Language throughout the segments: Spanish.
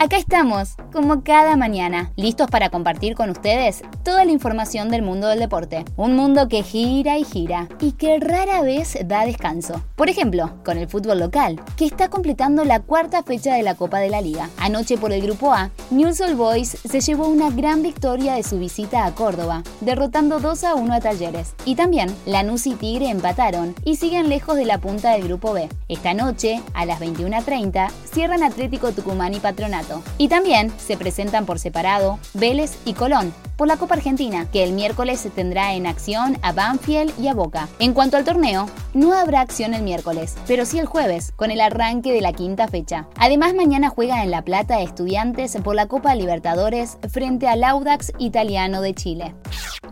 Acá estamos, como cada mañana, listos para compartir con ustedes toda la información del mundo del deporte. Un mundo que gira y gira y que rara vez da descanso. Por ejemplo, con el fútbol local, que está completando la cuarta fecha de la Copa de la Liga. Anoche por el Grupo A, Newell's Old Boys se llevó una gran victoria de su visita a Córdoba, derrotando 2 a 1 a Talleres. Y también Lanús y Tigre empataron y siguen lejos de la punta del Grupo B. Esta noche, a las 21.30, cierran Atlético Tucumán y Patronato y también se presentan por separado Vélez y Colón por la Copa Argentina, que el miércoles se tendrá en acción a Banfield y a Boca. En cuanto al torneo, no habrá acción el miércoles, pero sí el jueves, con el arranque de la quinta fecha. Además, mañana juega en La Plata Estudiantes por la Copa Libertadores frente al Audax italiano de Chile.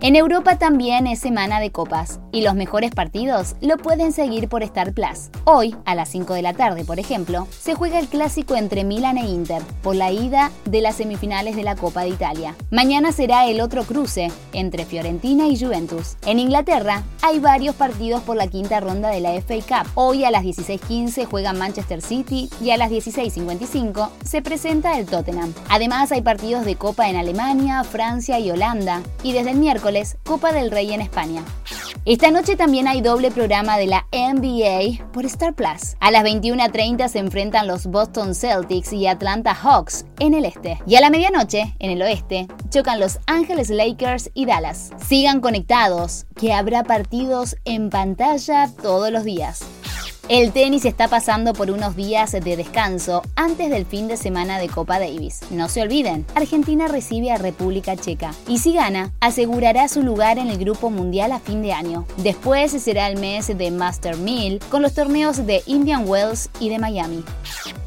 En Europa también es semana de copas y los mejores partidos lo pueden seguir por Star Plus. Hoy, a las 5 de la tarde, por ejemplo, se juega el clásico entre Milan e Inter por la ida de las semifinales de la Copa de Italia. Mañana será el otro cruce entre Fiorentina y Juventus. En Inglaterra hay varios partidos por la quinta ronda de la FA Cup. Hoy a las 16:15 juega Manchester City y a las 16:55 se presenta el Tottenham. Además hay partidos de Copa en Alemania, Francia y Holanda y desde el miércoles Copa del Rey en España. Esta noche también hay doble programa de la NBA por Star Plus. A las 21.30 se enfrentan los Boston Celtics y Atlanta Hawks en el este. Y a la medianoche, en el oeste, chocan los Ángeles Lakers y Dallas. Sigan conectados, que habrá partidos en pantalla todos los días. El tenis está pasando por unos días de descanso antes del fin de semana de Copa Davis. No se olviden, Argentina recibe a República Checa y si gana, asegurará su lugar en el Grupo Mundial a fin de año. Después será el mes de Master 1000 con los torneos de Indian Wells y de Miami.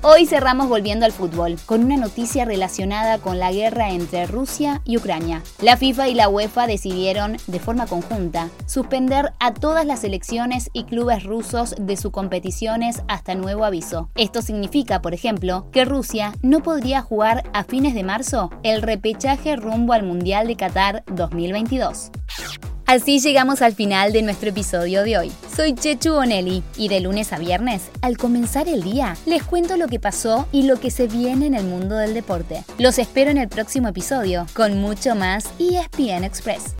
Hoy cerramos volviendo al fútbol, con una noticia relacionada con la guerra entre Rusia y Ucrania. La FIFA y la UEFA decidieron, de forma conjunta, suspender a todas las selecciones y clubes rusos de sus competiciones hasta nuevo aviso. Esto significa, por ejemplo, que Rusia no podría jugar a fines de marzo el repechaje rumbo al Mundial de Qatar 2022. Así llegamos al final de nuestro episodio de hoy. Soy Chechu Bonelli y de lunes a viernes, al comenzar el día, les cuento lo que pasó y lo que se viene en el mundo del deporte. Los espero en el próximo episodio con mucho más ESPN Express.